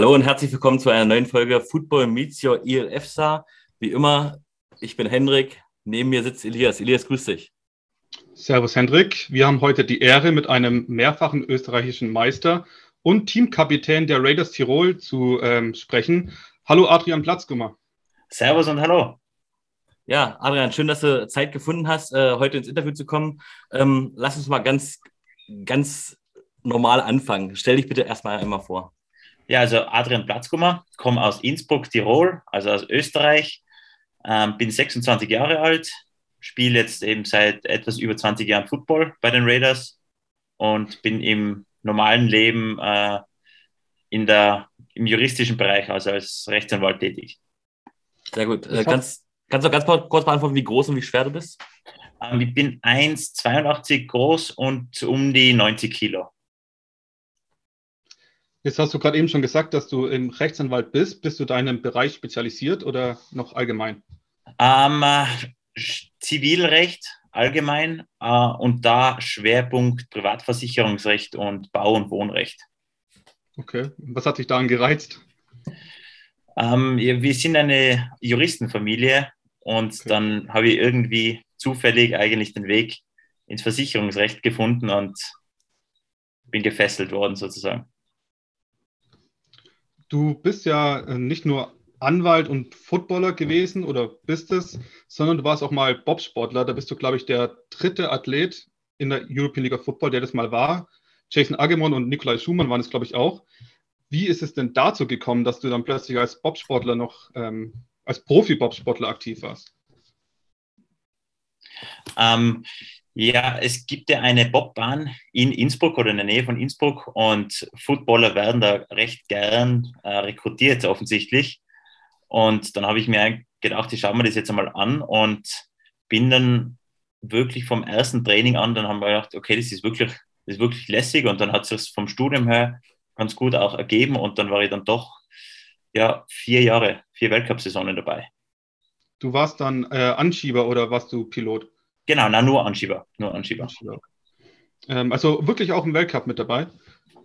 Hallo und herzlich willkommen zu einer neuen Folge Football Meets Your ELFSA. Wie immer, ich bin Hendrik, neben mir sitzt Elias. Elias, grüß dich. Servus Hendrik, wir haben heute die Ehre, mit einem mehrfachen österreichischen Meister und Teamkapitän der Raiders Tirol zu ähm, sprechen. Hallo Adrian Platzgummer. Servus und hallo. Ja, Adrian, schön, dass du Zeit gefunden hast, äh, heute ins Interview zu kommen. Ähm, lass uns mal ganz, ganz normal anfangen. Stell dich bitte erstmal einmal vor. Ja, also Adrian Platzgummer, komme aus Innsbruck, Tirol, also aus Österreich, ähm, bin 26 Jahre alt, spiele jetzt eben seit etwas über 20 Jahren Football bei den Raiders und bin im normalen Leben äh, in der, im juristischen Bereich, also als Rechtsanwalt tätig. Sehr gut. Äh, kannst, kannst du ganz kurz beantworten, wie groß und wie schwer du bist? Ähm, ich bin 1,82 groß und um die 90 Kilo. Jetzt hast du gerade eben schon gesagt, dass du im Rechtsanwalt bist. Bist du da in einem Bereich spezialisiert oder noch allgemein? Ähm, äh, Zivilrecht allgemein äh, und da Schwerpunkt Privatversicherungsrecht und Bau- und Wohnrecht. Okay, was hat dich daran gereizt? Ähm, ja, wir sind eine Juristenfamilie und okay. dann habe ich irgendwie zufällig eigentlich den Weg ins Versicherungsrecht gefunden und bin gefesselt worden sozusagen. Du bist ja äh, nicht nur Anwalt und Footballer gewesen oder bist es, sondern du warst auch mal Bobsportler. Da bist du, glaube ich, der dritte Athlet in der European League of Football, der das mal war. Jason Agemon und Nikolai Schumann waren es, glaube ich, auch. Wie ist es denn dazu gekommen, dass du dann plötzlich als Bobsportler noch, ähm, als Profi-Bobsportler aktiv warst? Ähm, ja, es gibt ja eine Bobbahn in Innsbruck oder in der Nähe von Innsbruck und Footballer werden da recht gern äh, rekrutiert offensichtlich. Und dann habe ich mir gedacht, ich schaue mir das jetzt einmal an und bin dann wirklich vom ersten Training an, dann haben wir gedacht, okay, das ist wirklich, das ist wirklich lässig und dann hat es sich vom Studium her ganz gut auch ergeben und dann war ich dann doch ja, vier Jahre, vier Weltcup-Saisonen dabei. Du warst dann äh, Anschieber oder warst du Pilot? Genau, na, nur Anschieber. Nur Anschieber. Anschieber. Ähm, also wirklich auch im Weltcup mit dabei?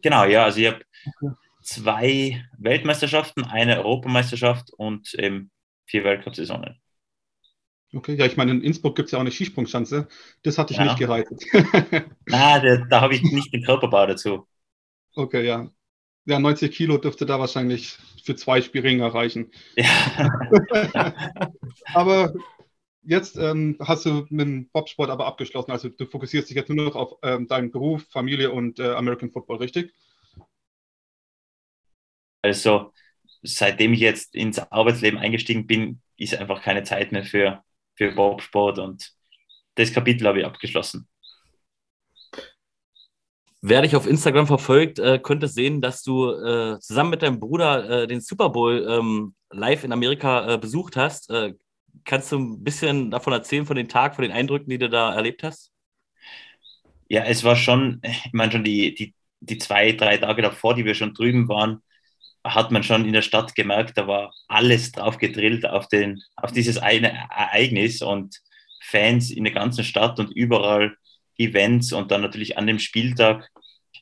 Genau, ja. Also ich habe okay. zwei Weltmeisterschaften, eine Europameisterschaft und eben vier Weltcup-Saisonen. Okay, ja, ich meine, in Innsbruck gibt es ja auch eine Skisprungschanze. Das hatte ich ja. nicht gereizt. Na, da, da habe ich nicht den Körperbau dazu. Okay, ja. Ja, 90 Kilo dürfte da wahrscheinlich für zwei Spielringe reichen. Ja. Aber jetzt ähm, hast du mit dem Bobsport aber abgeschlossen. Also du fokussierst dich jetzt nur noch auf ähm, deinen Beruf, Familie und äh, American Football, richtig? Also seitdem ich jetzt ins Arbeitsleben eingestiegen bin, ist einfach keine Zeit mehr für, für Bobsport und das Kapitel habe ich abgeschlossen. Wer dich auf Instagram verfolgt, äh, könnte sehen, dass du äh, zusammen mit deinem Bruder äh, den Super Bowl ähm, live in Amerika äh, besucht hast. Kannst du ein bisschen davon erzählen, von den Tag, von den Eindrücken, die du da erlebt hast? Ja, es war schon, ich meine schon die, die, die zwei, drei Tage davor, die wir schon drüben waren, hat man schon in der Stadt gemerkt, da war alles drauf gedrillt auf, den, auf dieses eine Ereignis und Fans in der ganzen Stadt und überall Events und dann natürlich an dem Spieltag.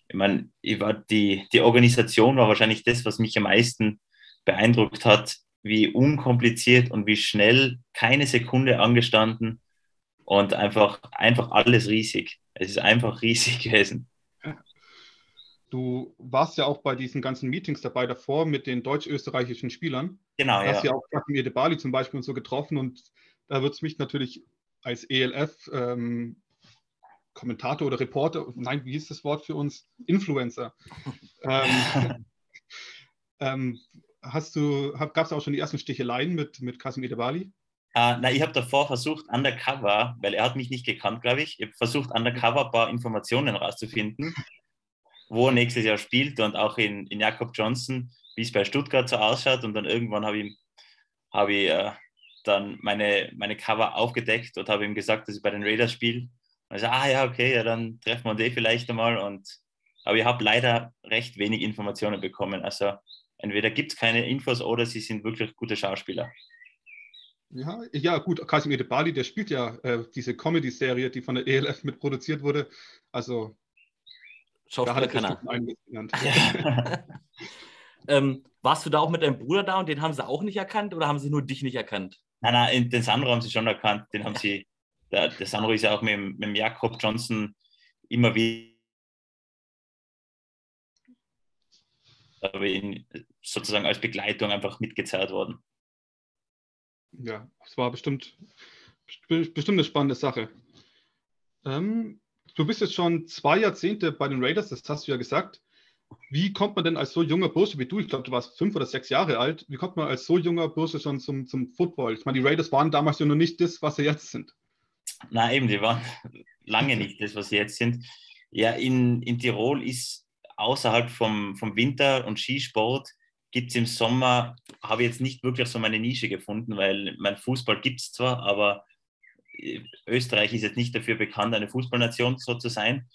Ich meine, ich war die, die Organisation war wahrscheinlich das, was mich am meisten beeindruckt hat, wie unkompliziert und wie schnell, keine Sekunde angestanden und einfach, einfach alles riesig. Es ist einfach riesig gewesen. Du warst ja auch bei diesen ganzen Meetings dabei davor mit den deutsch-österreichischen Spielern. Genau, du ja. Hast ja auch Mir de Bali zum Beispiel und so getroffen und da wird es mich natürlich als ELF ähm, Kommentator oder Reporter, nein, wie hieß das Wort für uns? Influencer. ähm, ähm, hast du, gab es auch schon die ersten Sticheleien mit, mit Kasim Edebali? Uh, na, ich habe davor versucht, undercover, weil er hat mich nicht gekannt, glaube ich, ich habe versucht, undercover ein paar Informationen rauszufinden, wo er nächstes Jahr spielt und auch in, in Jakob Johnson, wie es bei Stuttgart so ausschaut. Und dann irgendwann habe ich, hab ich äh, dann meine, meine Cover aufgedeckt und habe ihm gesagt, dass ich bei den Raiders spiele. Und ich so, ah ja, okay, ja, dann treffen wir uns eh vielleicht einmal. Und, aber ich habe leider recht wenig Informationen bekommen. Also entweder gibt es keine Infos oder sie sind wirklich gute Schauspieler. Ja, ja gut, Kasim Edebali, der spielt ja äh, diese Comedy-Serie, die von der ELF mitproduziert wurde. Also Schauspieler kann er. Ähm, warst du da auch mit deinem Bruder da und den haben sie auch nicht erkannt oder haben sie nur dich nicht erkannt? Nein, nein, den Sandro haben sie schon erkannt. Den haben sie, der, der Sandro ist ja auch mit, mit dem Jakob Johnson immer wieder aber ihn sozusagen als Begleitung einfach mitgezerrt worden. Ja, es war bestimmt, bestimmt eine spannende Sache. Ähm, du bist jetzt schon zwei Jahrzehnte bei den Raiders, das hast du ja gesagt. Wie kommt man denn als so junger Bursche wie du, ich glaube, du warst fünf oder sechs Jahre alt, wie kommt man als so junger Bursche schon zum, zum Football? Ich meine, die Raiders waren damals ja noch nicht das, was sie jetzt sind. Nein, eben, die waren lange nicht das, was sie jetzt sind. Ja, in, in Tirol ist außerhalb vom, vom Winter- und Skisport gibt es im Sommer, habe ich jetzt nicht wirklich so meine Nische gefunden, weil mein Fußball gibt es zwar, aber Österreich ist jetzt nicht dafür bekannt, eine Fußballnation so zu sein.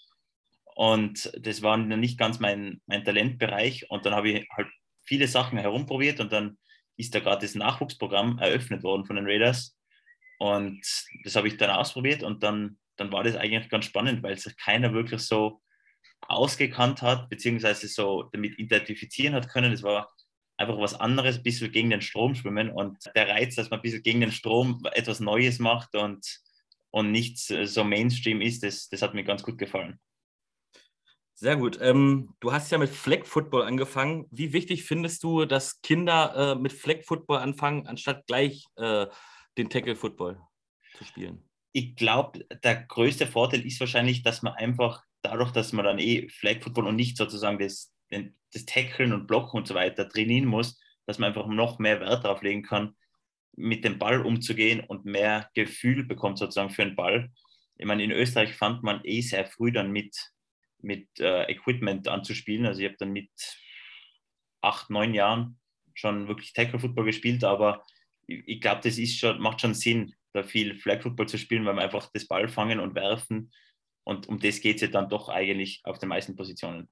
Und das war nicht ganz mein, mein Talentbereich. Und dann habe ich halt viele Sachen herumprobiert und dann ist da gerade das Nachwuchsprogramm eröffnet worden von den Raiders. Und das habe ich dann ausprobiert und dann, dann war das eigentlich ganz spannend, weil sich keiner wirklich so ausgekannt hat, beziehungsweise so damit identifizieren hat können. Das war einfach was anderes, ein bisschen gegen den Strom schwimmen und der Reiz, dass man ein bisschen gegen den Strom etwas Neues macht und, und nicht so Mainstream ist, das, das hat mir ganz gut gefallen. Sehr gut. Ähm, du hast ja mit Flag Football angefangen. Wie wichtig findest du, dass Kinder äh, mit Flag Football anfangen, anstatt gleich äh, den Tackle Football zu spielen? Ich glaube, der größte Vorteil ist wahrscheinlich, dass man einfach dadurch, dass man dann eh Flag Football und nicht sozusagen das, das Tackeln und Blocken und so weiter trainieren muss, dass man einfach noch mehr Wert darauf legen kann, mit dem Ball umzugehen und mehr Gefühl bekommt sozusagen für den Ball. Ich meine, in Österreich fand man eh sehr früh dann mit mit äh, Equipment anzuspielen. Also ich habe dann mit acht, neun Jahren schon wirklich Tackle Football gespielt, aber ich, ich glaube, das ist schon, macht schon Sinn, da viel Flag Football zu spielen, weil man einfach das Ball fangen und werfen und um das geht es ja dann doch eigentlich auf den meisten Positionen.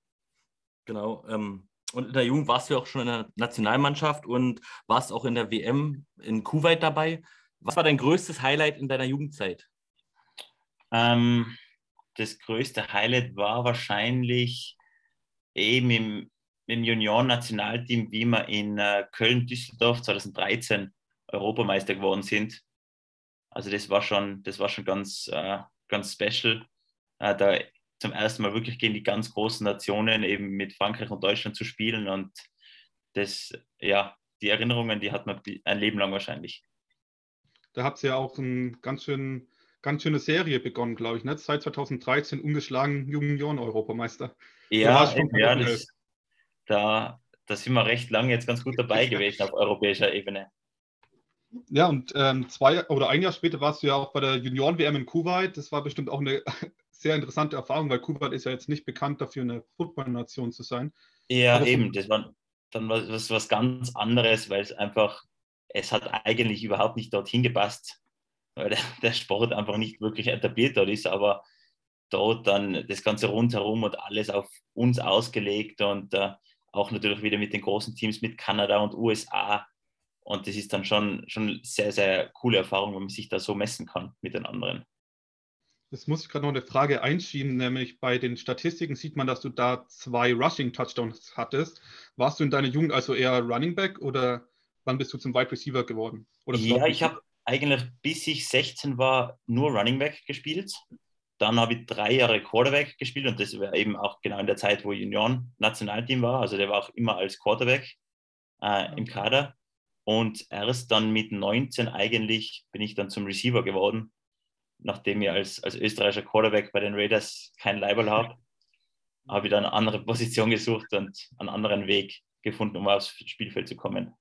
Genau. Ähm, und in der Jugend warst du auch schon in der Nationalmannschaft und warst auch in der WM in Kuwait dabei. Was war dein größtes Highlight in deiner Jugendzeit? Ähm, das größte Highlight war wahrscheinlich eben im, im Junioren-Nationalteam, wie wir in äh, Köln-Düsseldorf 2013 Europameister geworden sind. Also das war schon, das war schon ganz, äh, ganz special, äh, da zum ersten Mal wirklich gegen die ganz großen Nationen eben mit Frankreich und Deutschland zu spielen und das, ja, die Erinnerungen, die hat man ein Leben lang wahrscheinlich. Da habt ihr ja auch einen ganz schönen ganz schöne Serie begonnen, glaube ich, ne? Seit 2013 ungeschlagen Junioren-Europameister. Ja, ja das, da, da sind wir recht lange jetzt ganz gut dabei gewesen auf europäischer Ebene. Ja, und ähm, zwei oder ein Jahr später warst du ja auch bei der Junioren-WM in Kuwait. Das war bestimmt auch eine sehr interessante Erfahrung, weil Kuwait ist ja jetzt nicht bekannt dafür, eine Football-Nation zu sein. Ja, Aber eben. Das war dann was, was ganz anderes, weil es einfach, es hat eigentlich überhaupt nicht dorthin gepasst weil der, der Sport einfach nicht wirklich etabliert dort ist, aber dort dann das Ganze rundherum und alles auf uns ausgelegt und äh, auch natürlich wieder mit den großen Teams mit Kanada und USA. Und das ist dann schon, schon sehr, sehr coole Erfahrung, wenn man sich da so messen kann mit den anderen. Jetzt muss ich gerade noch eine Frage einschieben, nämlich bei den Statistiken sieht man, dass du da zwei Rushing-Touchdowns hattest. Warst du in deiner Jugend also eher Running Back oder wann bist du zum Wide Receiver geworden? ja, ich habe eigentlich bis ich 16 war nur Running Back gespielt. Dann habe ich drei Jahre Quarterback gespielt und das war eben auch genau in der Zeit, wo Union Nationalteam war. Also der war auch immer als Quarterback äh, im Kader. Und erst dann mit 19 eigentlich bin ich dann zum Receiver geworden, nachdem ich als, als österreichischer Quarterback bei den Raiders kein Leiberl habe. Habe ich dann eine andere Position gesucht und einen anderen Weg gefunden, um aufs Spielfeld zu kommen.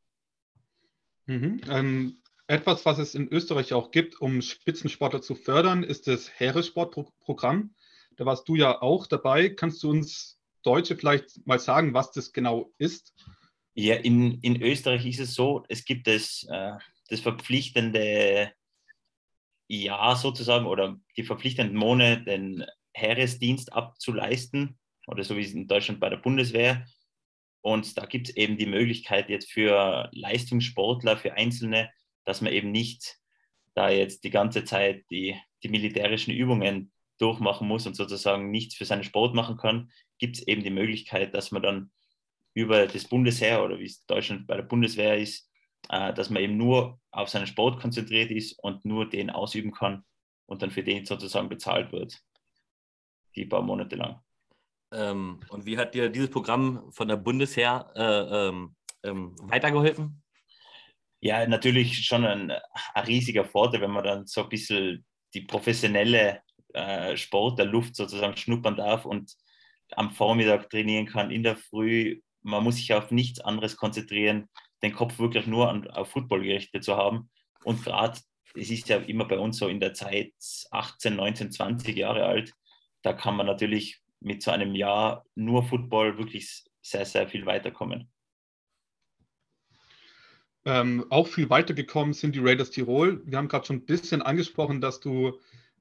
Mhm. Ähm, etwas, was es in Österreich auch gibt, um Spitzensportler zu fördern, ist das Heeressportprogramm. Da warst du ja auch dabei. Kannst du uns Deutsche vielleicht mal sagen, was das genau ist? Ja, in, in Österreich ist es so, es gibt das, äh, das verpflichtende Jahr sozusagen oder die verpflichtenden Monate, den Heeresdienst abzuleisten oder so wie es in Deutschland bei der Bundeswehr. Und da gibt es eben die Möglichkeit jetzt für Leistungssportler, für Einzelne, dass man eben nicht da jetzt die ganze Zeit die, die militärischen Übungen durchmachen muss und sozusagen nichts für seinen Sport machen kann, gibt es eben die Möglichkeit, dass man dann über das Bundesheer oder wie es Deutschland bei der Bundeswehr ist, äh, dass man eben nur auf seinen Sport konzentriert ist und nur den ausüben kann und dann für den sozusagen bezahlt wird, die paar Monate lang. Ähm, und wie hat dir dieses Programm von der Bundesheer äh, ähm, ähm, weitergeholfen? Ja, natürlich schon ein, ein, riesiger Vorteil, wenn man dann so ein bisschen die professionelle äh, Sport der Luft sozusagen schnuppern darf und am Vormittag trainieren kann, in der Früh. Man muss sich auf nichts anderes konzentrieren, den Kopf wirklich nur an, auf Football gerichtet zu haben. Und gerade, es ist ja immer bei uns so in der Zeit 18, 19, 20 Jahre alt, da kann man natürlich mit so einem Jahr nur Football wirklich sehr, sehr viel weiterkommen. Ähm, auch viel weitergekommen sind die Raiders Tirol. Wir haben gerade schon ein bisschen angesprochen, dass du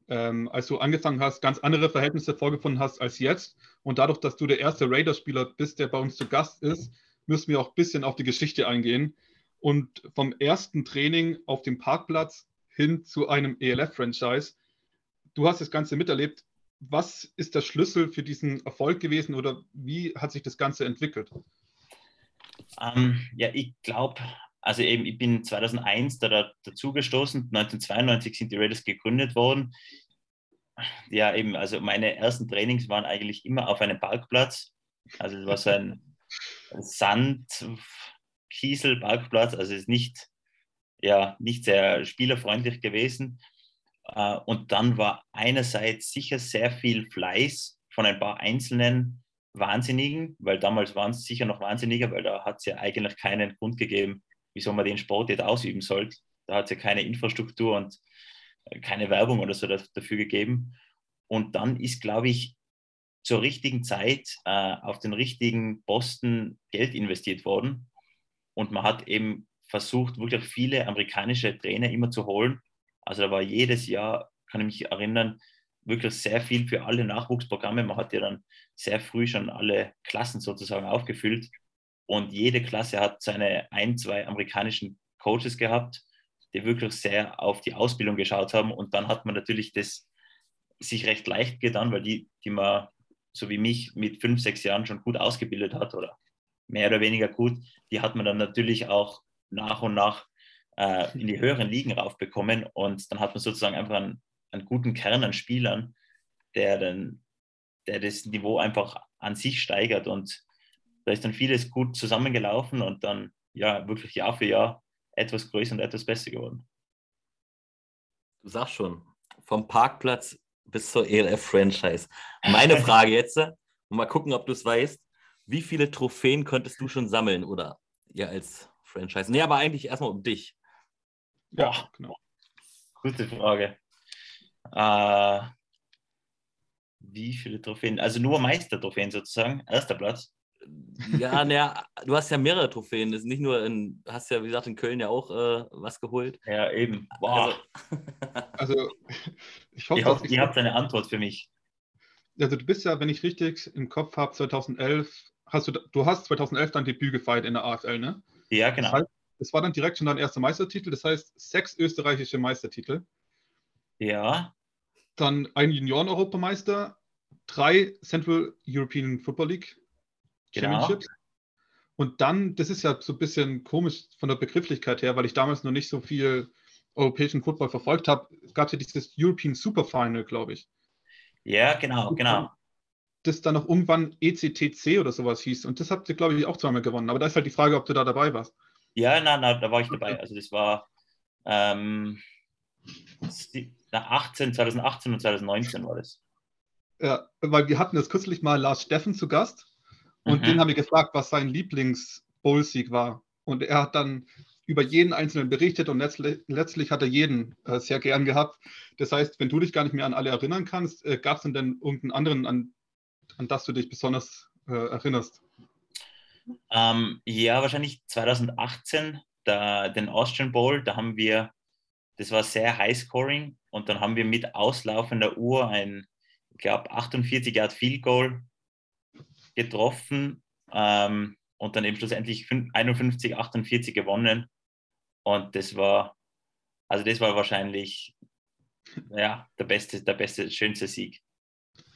ähm, als du angefangen hast, ganz andere Verhältnisse vorgefunden hast als jetzt. Und dadurch, dass du der erste Raider-Spieler bist, der bei uns zu Gast ist, müssen wir auch ein bisschen auf die Geschichte eingehen. Und vom ersten Training auf dem Parkplatz hin zu einem ELF-Franchise. Du hast das Ganze miterlebt. Was ist der Schlüssel für diesen Erfolg gewesen oder wie hat sich das Ganze entwickelt? Ähm, ja, ich glaube, also eben, ich bin 2001 da, dazugestoßen, 1992 sind die Raiders gegründet worden. Ja, eben, also meine ersten Trainings waren eigentlich immer auf einem Parkplatz. Also es war so ein Sand-Kiesel-Parkplatz, also es ist nicht, ja, nicht sehr spielerfreundlich gewesen. Äh, und dann war einerseits sicher sehr viel Fleiß von ein paar einzelnen Wahnsinnigen, weil damals waren es sicher noch Wahnsinniger, weil da hat es ja eigentlich keinen Grund gegeben, wieso man den Sport jetzt ausüben sollte. Da hat es ja keine Infrastruktur und äh, keine Werbung oder so dafür gegeben. Und dann ist, glaube ich, zur richtigen Zeit äh, auf den richtigen Posten Geld investiert worden. Und man hat eben versucht, wirklich viele amerikanische Trainer immer zu holen. Also da war jedes Jahr, kann ich mich erinnern, wirklich sehr viel für alle Nachwuchsprogramme. Man hat ja dann sehr früh schon alle Klassen sozusagen aufgefüllt. Und jede Klasse hat seine ein, zwei amerikanischen Coaches gehabt, die wirklich sehr auf die Ausbildung geschaut haben. Und dann hat man natürlich das sich recht leicht getan, weil die, die man, so wie mich, mit fünf, sechs Jahren schon gut ausgebildet hat oder mehr oder weniger gut, die hat man dann natürlich auch nach und nach äh, in die höheren Ligen raufbekommen. Und dann hat man sozusagen einfach einen, einen guten Kern an Spielern, der, dann, der das Niveau einfach an sich steigert. Und da ist dann vieles gut zusammengelaufen und dann ja wirklich Jahr für Jahr etwas größer und etwas besser geworden. Du sagst schon, vom Parkplatz bis zur ELF-Franchise. Meine Frage jetzt, und mal gucken, ob du es weißt, wie viele Trophäen könntest du schon sammeln oder ja als Franchise? Nee, aber eigentlich erstmal um dich. Ja, genau. Gute Frage. Äh, wie viele Trophäen? Also nur Meistertrophäen sozusagen, erster Platz. Ja, naja, du hast ja mehrere Trophäen. Das ist nicht nur in, hast ja, wie gesagt, in Köln ja auch äh, was geholt. Ja, eben. Boah. Also, also ich hoffe, ich hoffe ihr habt eine Antwort für mich. Also du bist ja, wenn ich richtig im Kopf habe, 2011, hast du, du hast 2011 dein Debüt gefeiert in der AFL, ne? Ja, genau. Das, heißt, das war dann direkt schon dein erster Meistertitel, das heißt sechs österreichische Meistertitel. Ja. Dann ein Junioren-Europameister, drei Central European Football League Championships. Genau. Und dann, das ist ja so ein bisschen komisch von der Begrifflichkeit her, weil ich damals noch nicht so viel europäischen Football verfolgt habe, gab es ja dieses European Super Final, glaube ich. Ja, genau, genau. Das dann noch irgendwann ECTC oder sowas hieß. Und das habt ihr, glaube ich, auch zweimal gewonnen. Aber da ist halt die Frage, ob du da dabei warst. Ja, nein, nein, da war ich dabei. Also das war ähm, 18, 2018 und 2019 war das. Ja, weil wir hatten das kürzlich mal Lars Steffen zu Gast und mhm. den haben wir gefragt, was sein Lieblings-Bowl-Sieg war. Und er hat dann über jeden einzelnen berichtet und letztlich, letztlich hat er jeden äh, sehr gern gehabt. Das heißt, wenn du dich gar nicht mehr an alle erinnern kannst, äh, gab es denn, denn irgendeinen anderen, an, an das du dich besonders äh, erinnerst? Ähm, ja, wahrscheinlich 2018, da, den Austrian Bowl, da haben wir, das war sehr high-scoring und dann haben wir mit auslaufender Uhr ein, ich glaube, 48 Yard Field Goal getroffen ähm, und dann eben schlussendlich 51, 48 gewonnen. Und das war, also das war wahrscheinlich ja, der beste, der beste, schönste Sieg.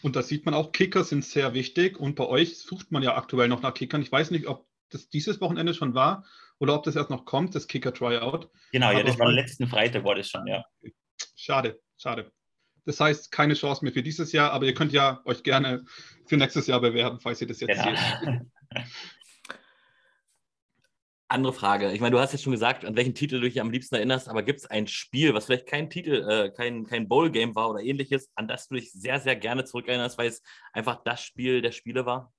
Und da sieht man auch, Kicker sind sehr wichtig und bei euch sucht man ja aktuell noch nach Kickern. Ich weiß nicht, ob das dieses Wochenende schon war oder ob das erst noch kommt, das Kicker-Tryout. Genau, ja, das war letzten Freitag, war das schon, ja. Schade, schade. Das heißt, keine Chance mehr für dieses Jahr, aber ihr könnt ja euch gerne für nächstes Jahr bewerben, falls ihr das jetzt genau. seht. Andere Frage. Ich meine, du hast jetzt schon gesagt, an welchen Titel du dich am liebsten erinnerst, aber gibt es ein Spiel, was vielleicht kein Titel, äh, kein, kein Bowl-Game war oder ähnliches, an das du dich sehr, sehr gerne zurückerinnerst, weil es einfach das Spiel der Spiele war?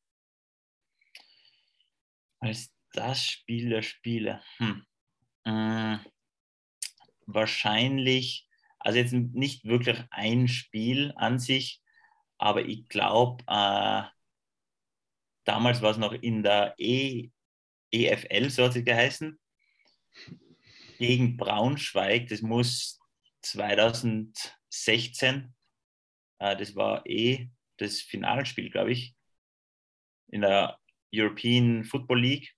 Als das Spiel der Spiele. Hm. Äh, wahrscheinlich, also jetzt nicht wirklich ein Spiel an sich, aber ich glaube, äh, damals war es noch in der e EFL, so hat sie geheißen, gegen Braunschweig. Das muss 2016, äh, das war eh das Finalspiel, glaube ich, in der European Football League,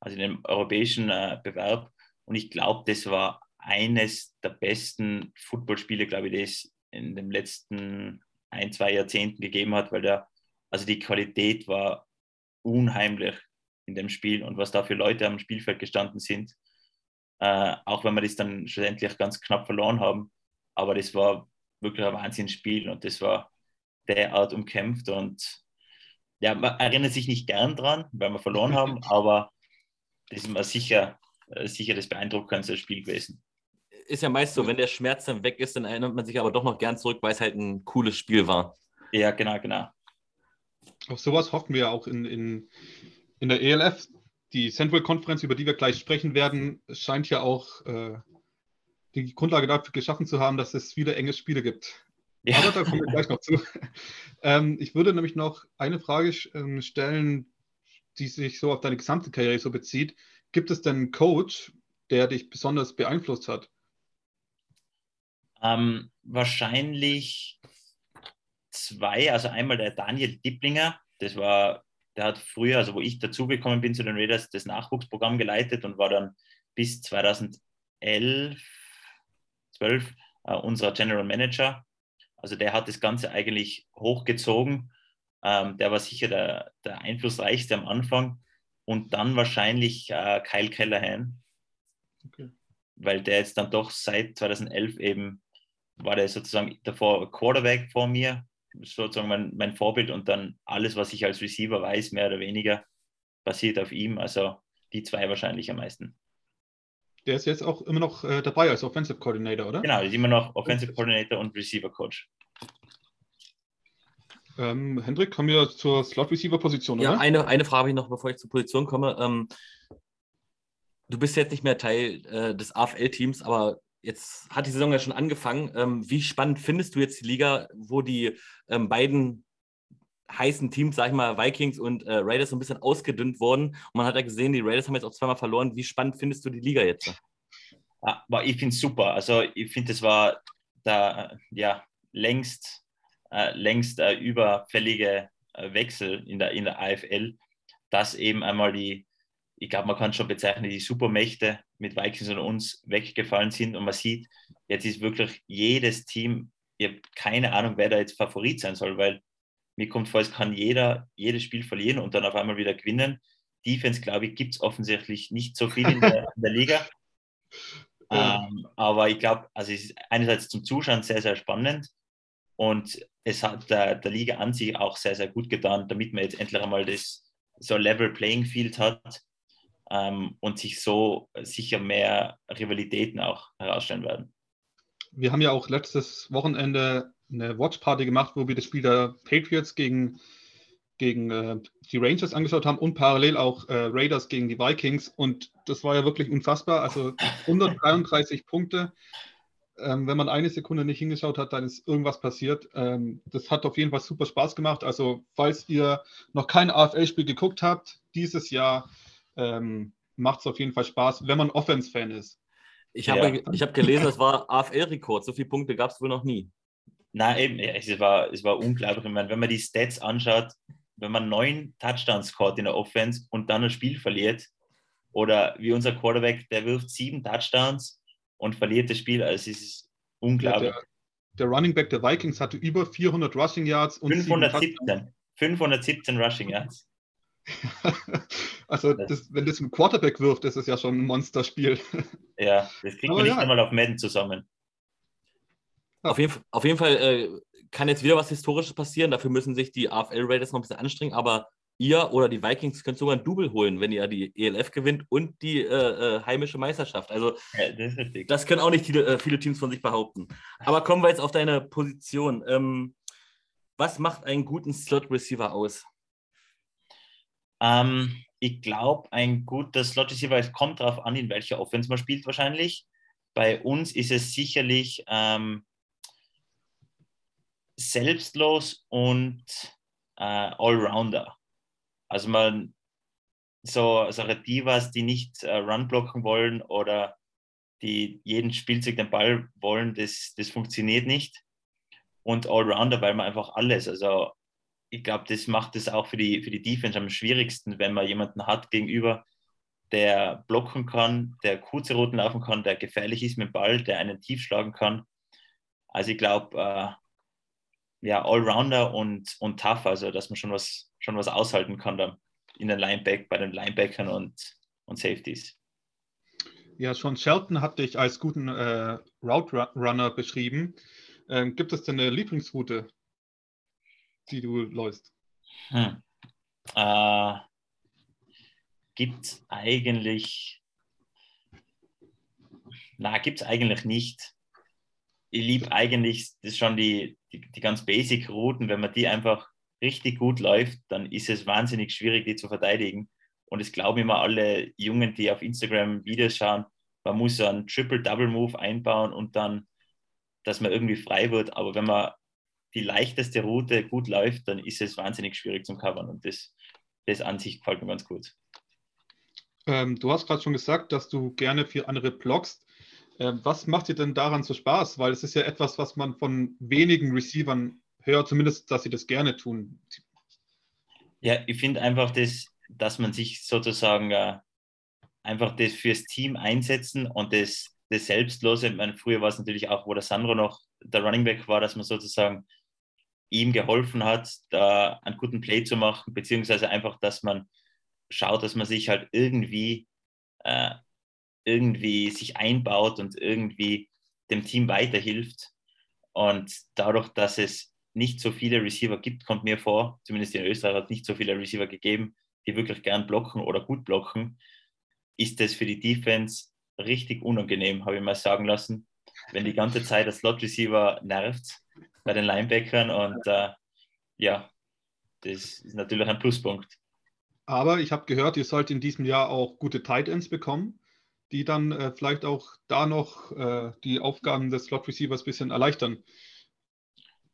also in dem europäischen äh, Bewerb. Und ich glaube, das war eines der besten Footballspiele, glaube ich, die es in den letzten ein, zwei Jahrzehnten gegeben hat, weil der, also die Qualität war unheimlich in dem Spiel und was da für Leute am Spielfeld gestanden sind. Äh, auch wenn wir das dann schlussendlich ganz knapp verloren haben. Aber das war wirklich ein Wahnsinnsspiel und das war derart umkämpft und ja, man erinnert sich nicht gern dran, weil wir verloren haben, aber das ist mal sicher, äh, sicher das beeindruckendste Spiel gewesen. Ist ja meist so, wenn der Schmerz dann weg ist, dann erinnert man sich aber doch noch gern zurück, weil es halt ein cooles Spiel war. Ja, genau, genau. Auf sowas hoffen wir auch in, in, in der ELF. Die Central Conference, über die wir gleich sprechen werden, scheint ja auch äh, die Grundlage dafür geschaffen zu haben, dass es viele enge Spiele gibt. Ja. Aber da kommen wir gleich noch zu. ähm, ich würde nämlich noch eine Frage ähm, stellen, die sich so auf deine gesamte Karriere so bezieht. Gibt es denn einen Coach, der dich besonders beeinflusst hat? Ähm, wahrscheinlich zwei. Also einmal der Daniel Dipplinger, das war, der hat früher, also wo ich dazugekommen bin zu den Raiders, das Nachwuchsprogramm geleitet und war dann bis 2011, 12 äh, unser General Manager also der hat das Ganze eigentlich hochgezogen. Ähm, der war sicher der, der einflussreichste am Anfang. Und dann wahrscheinlich äh, Kyle Callahan. Okay. Weil der jetzt dann doch seit 2011 eben war der sozusagen davor Quarterback vor mir, sozusagen mein, mein Vorbild und dann alles, was ich als Receiver weiß, mehr oder weniger, basiert auf ihm. Also die zwei wahrscheinlich am meisten. Der ist jetzt auch immer noch äh, dabei als Offensive Coordinator, oder? Genau, ist immer noch Offensive Coordinator und Receiver Coach. Ähm, Hendrik, kommen wir zur Slot-Receiver-Position, Ja, eine, eine Frage habe ich noch, bevor ich zur Position komme. Ähm, du bist jetzt nicht mehr Teil äh, des AFL-Teams, aber jetzt hat die Saison ja schon angefangen. Ähm, wie spannend findest du jetzt die Liga, wo die ähm, beiden heißen Teams, sag ich mal, Vikings und äh, Raiders so ein bisschen ausgedünnt wurden. Und man hat ja gesehen, die Raiders haben jetzt auch zweimal verloren. Wie spannend findest du die Liga jetzt? Aber ich finde es super. Also ich finde, das war der ja, längst, äh, längst äh, überfällige äh, Wechsel in der, in der AFL, dass eben einmal die, ich glaube, man kann schon bezeichnen, die Supermächte mit Vikings und uns weggefallen sind. Und man sieht, jetzt ist wirklich jedes Team, ich habe keine Ahnung, wer da jetzt Favorit sein soll, weil mir kommt vor, es kann jeder jedes Spiel verlieren und dann auf einmal wieder gewinnen. Defense, glaube ich, gibt es offensichtlich nicht so viel in der, in der Liga. Ähm, aber ich glaube, also es ist einerseits zum Zuschauen sehr, sehr spannend und es hat der, der Liga an sich auch sehr, sehr gut getan, damit man jetzt endlich einmal das so Level Playing Field hat ähm, und sich so sicher mehr Rivalitäten auch herausstellen werden. Wir haben ja auch letztes Wochenende eine Watchparty gemacht, wo wir das Spiel der Patriots gegen, gegen äh, die Rangers angeschaut haben und parallel auch äh, Raiders gegen die Vikings. Und das war ja wirklich unfassbar. Also 133 Punkte. Ähm, wenn man eine Sekunde nicht hingeschaut hat, dann ist irgendwas passiert. Ähm, das hat auf jeden Fall super Spaß gemacht. Also, falls ihr noch kein AFL-Spiel geguckt habt, dieses Jahr ähm, macht es auf jeden Fall Spaß, wenn man Offense-Fan ist. Ich habe, ja. ich habe gelesen, es war AFL-Rekord. So viele Punkte gab es wohl noch nie. Nein, eben, es war, es war unglaublich. Ich meine, wenn man die Stats anschaut, wenn man neun Touchdowns scored in der Offense und dann ein Spiel verliert, oder wie unser Quarterback, der wirft sieben Touchdowns und verliert das Spiel, also es ist unglaublich. Ja, der, der, Running Back der Vikings hatte über 400 Rushing Yards und 517, 517 Rushing Yards. also, das, wenn das ein Quarterback wirft, ist es ja schon ein Monsterspiel. Ja, das kriegt man nicht ja. einmal auf Madden zusammen. Auf, jeden, auf jeden Fall äh, kann jetzt wieder was Historisches passieren. Dafür müssen sich die AFL Raiders noch ein bisschen anstrengen. Aber ihr oder die Vikings könnt sogar ein Double holen, wenn ihr die ELF gewinnt und die äh, äh, heimische Meisterschaft. Also ja, das, das, können auch nicht viele, äh, viele, Teams von sich behaupten. Aber kommen wir jetzt auf deine Position. Ähm, was macht einen guten Slot-Receiver aus? Ähm, ich glaube, ein guter Slot-Receiver, es kommt darauf an, in welcher Offense man spielt wahrscheinlich. Bei uns ist es sicherlich ähm, selbstlos und äh, Allrounder. Also man so solche Divas, die nicht äh, Run blocken wollen oder die jeden Spielzeug den Ball wollen, das, das funktioniert nicht. Und Allrounder, weil man einfach alles, also ich glaube, das macht es auch für die, für die Defense am schwierigsten, wenn man jemanden hat gegenüber, der blocken kann, der kurze Routen laufen kann, der gefährlich ist mit dem Ball, der einen tief schlagen kann. Also ich glaube, äh, ja, Allrounder und, und tough, also dass man schon was, schon was aushalten kann da in den Lineback, bei den Linebackern und, und Safeties. Ja, schon Shelton hat dich als guten äh, Route Runner beschrieben. Ähm, gibt es denn eine Lieblingsroute, die du läufst? Hm. Äh, gibt eigentlich. Na, gibt es eigentlich nicht. Ich liebe eigentlich das schon die, die, die ganz basic Routen, wenn man die einfach richtig gut läuft, dann ist es wahnsinnig schwierig, die zu verteidigen. Und es glauben immer alle Jungen, die auf Instagram Videos schauen, man muss so einen Triple-Double-Move einbauen und dann, dass man irgendwie frei wird. Aber wenn man die leichteste Route gut läuft, dann ist es wahnsinnig schwierig zum Covern. Und das, das an sich gefällt mir ganz gut. Ähm, du hast gerade schon gesagt, dass du gerne für andere bloggst. Ähm, was macht dir denn daran so Spaß? Weil es ist ja etwas, was man von wenigen Receivern hört, zumindest, dass sie das gerne tun. Ja, ich finde einfach, das, dass man sich sozusagen äh, einfach das fürs Team einsetzen und das, das Selbstlose. Ich meine, früher war es natürlich auch, wo der Sandro noch der Running Back war, dass man sozusagen ihm geholfen hat, da einen guten Play zu machen, beziehungsweise einfach, dass man schaut, dass man sich halt irgendwie äh, irgendwie sich einbaut und irgendwie dem Team weiterhilft. Und dadurch, dass es nicht so viele Receiver gibt, kommt mir vor, zumindest in Österreich hat es nicht so viele Receiver gegeben, die wirklich gern blocken oder gut blocken, ist es für die Defense richtig unangenehm, habe ich mal sagen lassen, wenn die ganze Zeit der Slot Receiver nervt bei den Linebackern und äh, ja, das ist natürlich ein Pluspunkt. Aber ich habe gehört, ihr sollt in diesem Jahr auch gute Tight Ends bekommen die dann äh, vielleicht auch da noch äh, die Aufgaben des Slot Receivers ein bisschen erleichtern.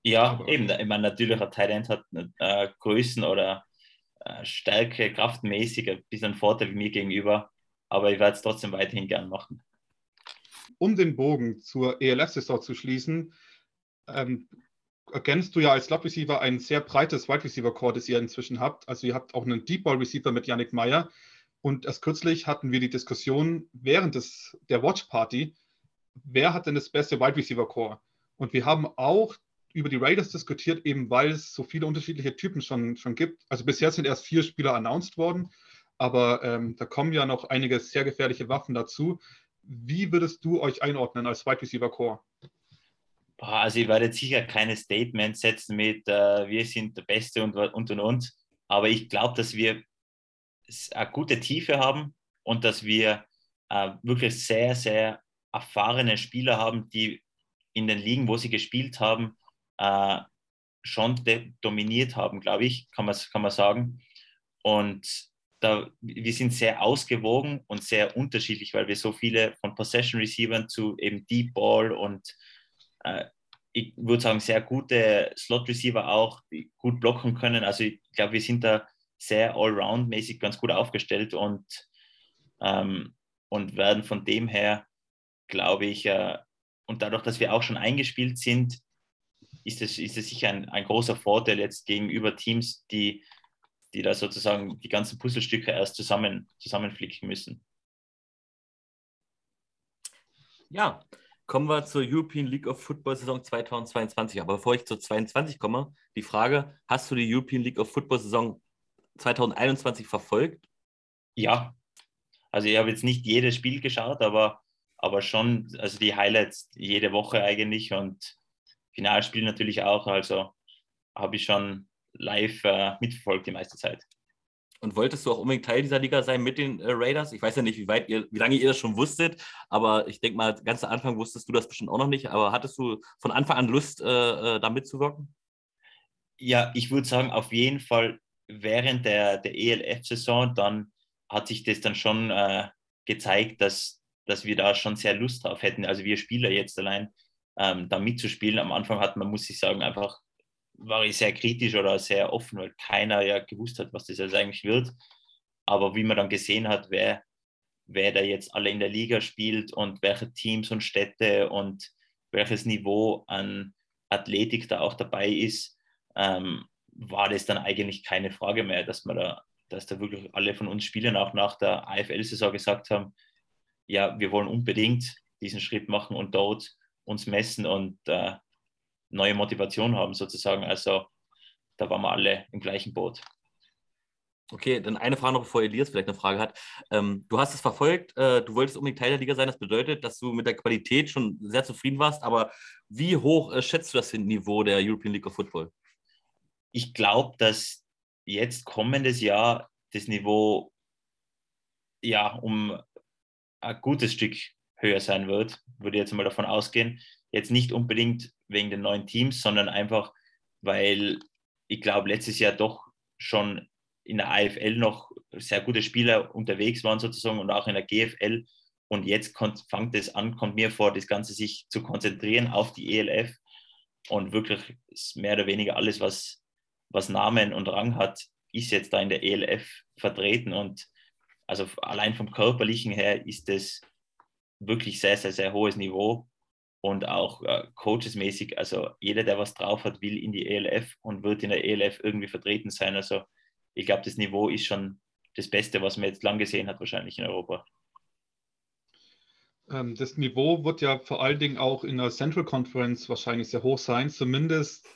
Ja, Aber, eben. Ich meine, natürlich ein Talent hat äh, Größen oder äh, Stärke, kraftmäßig ein bisschen Vorteil mir gegenüber. Aber ich werde es trotzdem weiterhin gern machen. Um den Bogen zur ELF-Saison zu schließen, ähm, ergänzt du ja als Slot Receiver ein sehr breites Wide Receiver Core, das ihr inzwischen habt. Also ihr habt auch einen Deep Ball Receiver mit Yannick Meyer, und erst kürzlich hatten wir die Diskussion während des, der Watch Party, wer hat denn das beste Wide Receiver Core? Und wir haben auch über die Raiders diskutiert, eben weil es so viele unterschiedliche Typen schon, schon gibt. Also bisher sind erst vier Spieler announced worden, aber ähm, da kommen ja noch einige sehr gefährliche Waffen dazu. Wie würdest du euch einordnen als Wide Receiver Core? Also ich werde jetzt sicher keine Statements setzen mit, äh, wir sind der Beste und, und, und, und. Aber ich glaube, dass wir eine gute Tiefe haben und dass wir äh, wirklich sehr, sehr erfahrene Spieler haben, die in den Ligen, wo sie gespielt haben, äh, schon dominiert haben, glaube ich, kann man, kann man sagen. Und da, wir sind sehr ausgewogen und sehr unterschiedlich, weil wir so viele von Possession Receivern zu eben Deep Ball und äh, ich würde sagen, sehr gute Slot Receiver auch, gut blocken können. Also ich glaube, wir sind da sehr allround-mäßig ganz gut aufgestellt und, ähm, und werden von dem her, glaube ich, äh, und dadurch, dass wir auch schon eingespielt sind, ist es, ist es sicher ein, ein großer Vorteil jetzt gegenüber Teams, die, die da sozusagen die ganzen Puzzlestücke erst zusammen, zusammenflicken müssen. Ja, kommen wir zur European League of Football Saison 2022. Aber bevor ich zur 22 komme, die Frage, hast du die European League of Football Saison 2021 verfolgt? Ja, also ich habe jetzt nicht jedes Spiel geschaut, aber, aber schon, also die Highlights jede Woche eigentlich und Finalspiel natürlich auch. Also habe ich schon live äh, mitverfolgt die meiste Zeit. Und wolltest du auch unbedingt Teil dieser Liga sein mit den äh, Raiders? Ich weiß ja nicht, wie weit ihr, wie lange ihr das schon wusstet, aber ich denke mal, ganz am Anfang wusstest du das bestimmt auch noch nicht. Aber hattest du von Anfang an Lust, äh, äh da mitzuwirken? Ja, ich würde sagen, auf jeden Fall während der, der ELF-Saison, dann hat sich das dann schon äh, gezeigt, dass, dass wir da schon sehr Lust drauf hätten. Also wir Spieler jetzt allein ähm, da mitzuspielen. Am Anfang hat man, muss ich sagen, einfach war ich sehr kritisch oder sehr offen, weil keiner ja gewusst hat, was das jetzt eigentlich wird. Aber wie man dann gesehen hat, wer, wer da jetzt alle in der Liga spielt und welche Teams und Städte und welches Niveau an Athletik da auch dabei ist, ähm, war das dann eigentlich keine Frage mehr, dass man da, dass da wirklich alle von uns Spielern auch nach der AFL-Saison gesagt haben, ja, wir wollen unbedingt diesen Schritt machen und dort uns messen und äh, neue Motivation haben sozusagen. Also da waren wir alle im gleichen Boot. Okay, dann eine Frage noch, bevor Elias vielleicht eine Frage hat. Ähm, du hast es verfolgt, äh, du wolltest unbedingt Teil der Liga sein. Das bedeutet, dass du mit der Qualität schon sehr zufrieden warst. Aber wie hoch äh, schätzt du das Niveau der European League of Football? Ich glaube, dass jetzt kommendes Jahr das Niveau ja um ein gutes Stück höher sein wird, würde ich jetzt mal davon ausgehen. Jetzt nicht unbedingt wegen den neuen Teams, sondern einfach, weil ich glaube, letztes Jahr doch schon in der AFL noch sehr gute Spieler unterwegs waren sozusagen und auch in der GFL. Und jetzt kommt, fängt es an, kommt mir vor, das Ganze sich zu konzentrieren auf die ELF und wirklich mehr oder weniger alles, was, was Namen und Rang hat, ist jetzt da in der ELF vertreten. Und also allein vom körperlichen her ist es wirklich sehr, sehr, sehr hohes Niveau und auch äh, coachesmäßig, also jeder, der was drauf hat, will in die ELF und wird in der ELF irgendwie vertreten sein. Also ich glaube, das Niveau ist schon das Beste, was man jetzt lang gesehen hat, wahrscheinlich in Europa. Ähm, das Niveau wird ja vor allen Dingen auch in der Central Conference wahrscheinlich sehr hoch sein. Zumindest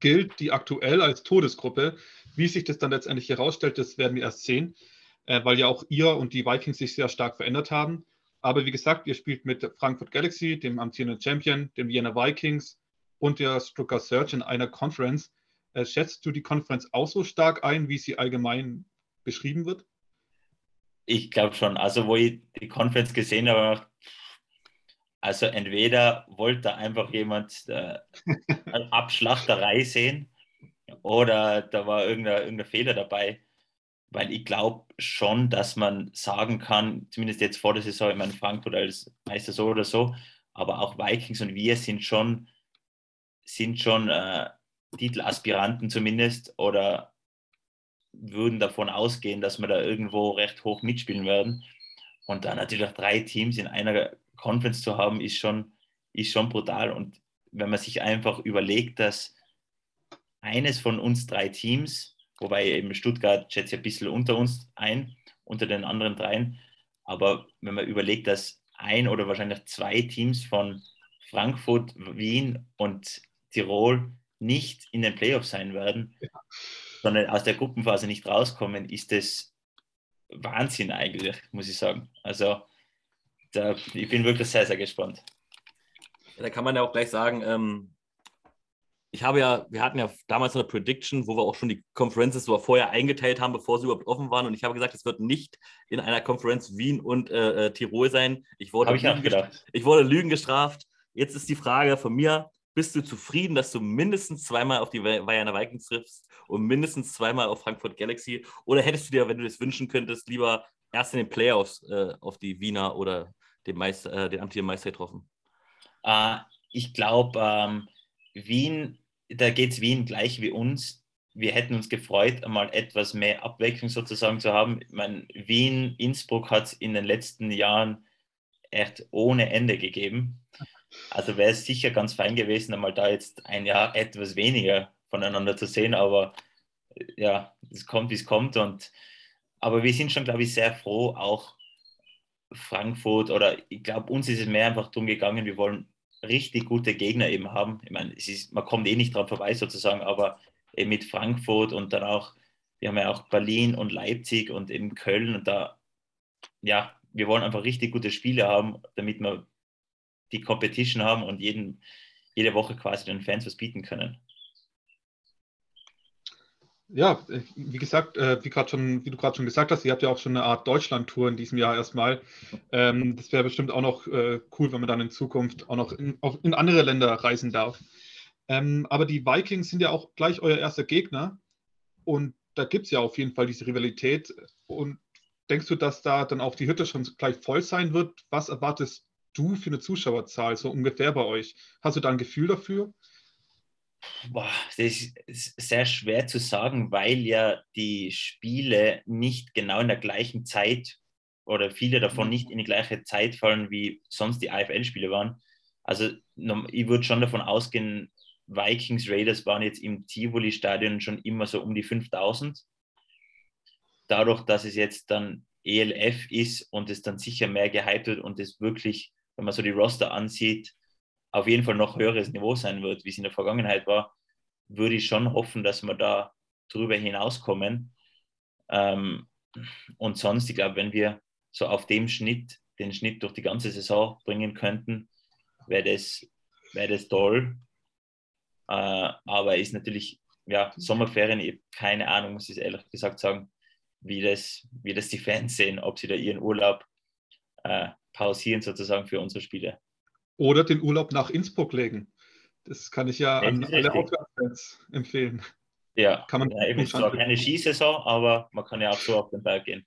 gilt die aktuell als Todesgruppe. Wie sich das dann letztendlich herausstellt, das werden wir erst sehen, äh, weil ja auch ihr und die Vikings sich sehr stark verändert haben. Aber wie gesagt, ihr spielt mit Frankfurt Galaxy, dem amtierenden Champion, dem Vienna Vikings und der Stuttgart Search in einer Conference. Äh, schätzt du die Conference auch so stark ein, wie sie allgemein beschrieben wird? Ich glaube schon. Also, wo ich die Conference gesehen habe, also entweder wollte einfach jemand äh, Abschlachterei sehen oder da war irgendein, irgendein Fehler dabei weil ich glaube schon, dass man sagen kann, zumindest jetzt vor der Saison, ich meine, Frankfurt als Meister so oder so, aber auch Vikings und wir sind schon, sind schon äh, Titelaspiranten zumindest oder würden davon ausgehen, dass wir da irgendwo recht hoch mitspielen werden. Und dann natürlich auch drei Teams in einer Conference zu haben, ist schon, ist schon brutal. Und wenn man sich einfach überlegt, dass eines von uns drei Teams wobei eben Stuttgart schätze ich ein bisschen unter uns ein, unter den anderen dreien. Aber wenn man überlegt, dass ein oder wahrscheinlich zwei Teams von Frankfurt, Wien und Tirol nicht in den Playoffs sein werden, ja. sondern aus der Gruppenphase nicht rauskommen, ist das Wahnsinn eigentlich, muss ich sagen. Also da, ich bin wirklich sehr, sehr gespannt. Ja, da kann man ja auch gleich sagen, ähm, ich habe ja, wir hatten ja damals eine Prediction, wo wir auch schon die Conferences so vorher eingeteilt haben, bevor sie überhaupt offen waren. Und ich habe gesagt, es wird nicht in einer Konferenz Wien und äh, äh Tirol sein. Ich wurde, ich, ich wurde Lügen gestraft. Jetzt ist die Frage von mir, bist du zufrieden, dass du mindestens zweimal auf die Bayerner Vikings triffst und mindestens zweimal auf Frankfurt Galaxy? Oder hättest du dir, wenn du das wünschen könntest, lieber erst in den Playoffs äh, auf die Wiener oder den, Meister, äh, den amtierenden Meister getroffen? Uh, ich glaube, ähm, Wien da geht es Wien gleich wie uns. Wir hätten uns gefreut, einmal etwas mehr Abwechslung sozusagen zu haben. Ich meine, Wien, Innsbruck hat es in den letzten Jahren echt ohne Ende gegeben. Also wäre es sicher ganz fein gewesen, einmal da jetzt ein Jahr etwas weniger voneinander zu sehen, aber ja, es kommt, wie es kommt. Und, aber wir sind schon, glaube ich, sehr froh, auch Frankfurt oder ich glaube, uns ist es mehr einfach darum gegangen, wir wollen richtig gute Gegner eben haben. Ich meine, ist, man kommt eh nicht dran vorbei sozusagen, aber eben mit Frankfurt und dann auch wir haben ja auch Berlin und Leipzig und eben Köln und da, ja, wir wollen einfach richtig gute Spiele haben, damit wir die Competition haben und jeden, jede Woche quasi den Fans was bieten können. Ja, wie gesagt, äh, wie, schon, wie du gerade schon gesagt hast, ihr habt ja auch schon eine Art Deutschland-Tour in diesem Jahr erstmal. Ähm, das wäre bestimmt auch noch äh, cool, wenn man dann in Zukunft auch noch in, auch in andere Länder reisen darf. Ähm, aber die Vikings sind ja auch gleich euer erster Gegner. Und da gibt es ja auf jeden Fall diese Rivalität. Und denkst du, dass da dann auch die Hütte schon gleich voll sein wird? Was erwartest du für eine Zuschauerzahl so ungefähr bei euch? Hast du da ein Gefühl dafür? Boah, das ist sehr schwer zu sagen, weil ja die Spiele nicht genau in der gleichen Zeit oder viele davon nicht in die gleiche Zeit fallen, wie sonst die AFL-Spiele waren. Also ich würde schon davon ausgehen, Vikings Raiders waren jetzt im Tivoli-Stadion schon immer so um die 5000. Dadurch, dass es jetzt dann ELF ist und es dann sicher mehr gehypt wird und es wirklich, wenn man so die Roster ansieht, auf jeden Fall noch höheres Niveau sein wird, wie es in der Vergangenheit war, würde ich schon hoffen, dass wir da drüber hinauskommen. Ähm, und sonst, ich glaube, wenn wir so auf dem Schnitt, den Schnitt durch die ganze Saison bringen könnten, wäre das, wär das toll. Äh, aber ist natürlich, ja, Sommerferien, ich keine Ahnung, muss ich ehrlich gesagt sagen, wie das, wie das die Fans sehen, ob sie da ihren Urlaub äh, pausieren sozusagen für unsere Spiele. Oder den Urlaub nach Innsbruck legen. Das kann ich ja an alle Aufwärtsfans empfehlen. Ja, kann man ja, ich bin zwar keine Skisaison, aber man kann ja auch so auf den Berg gehen.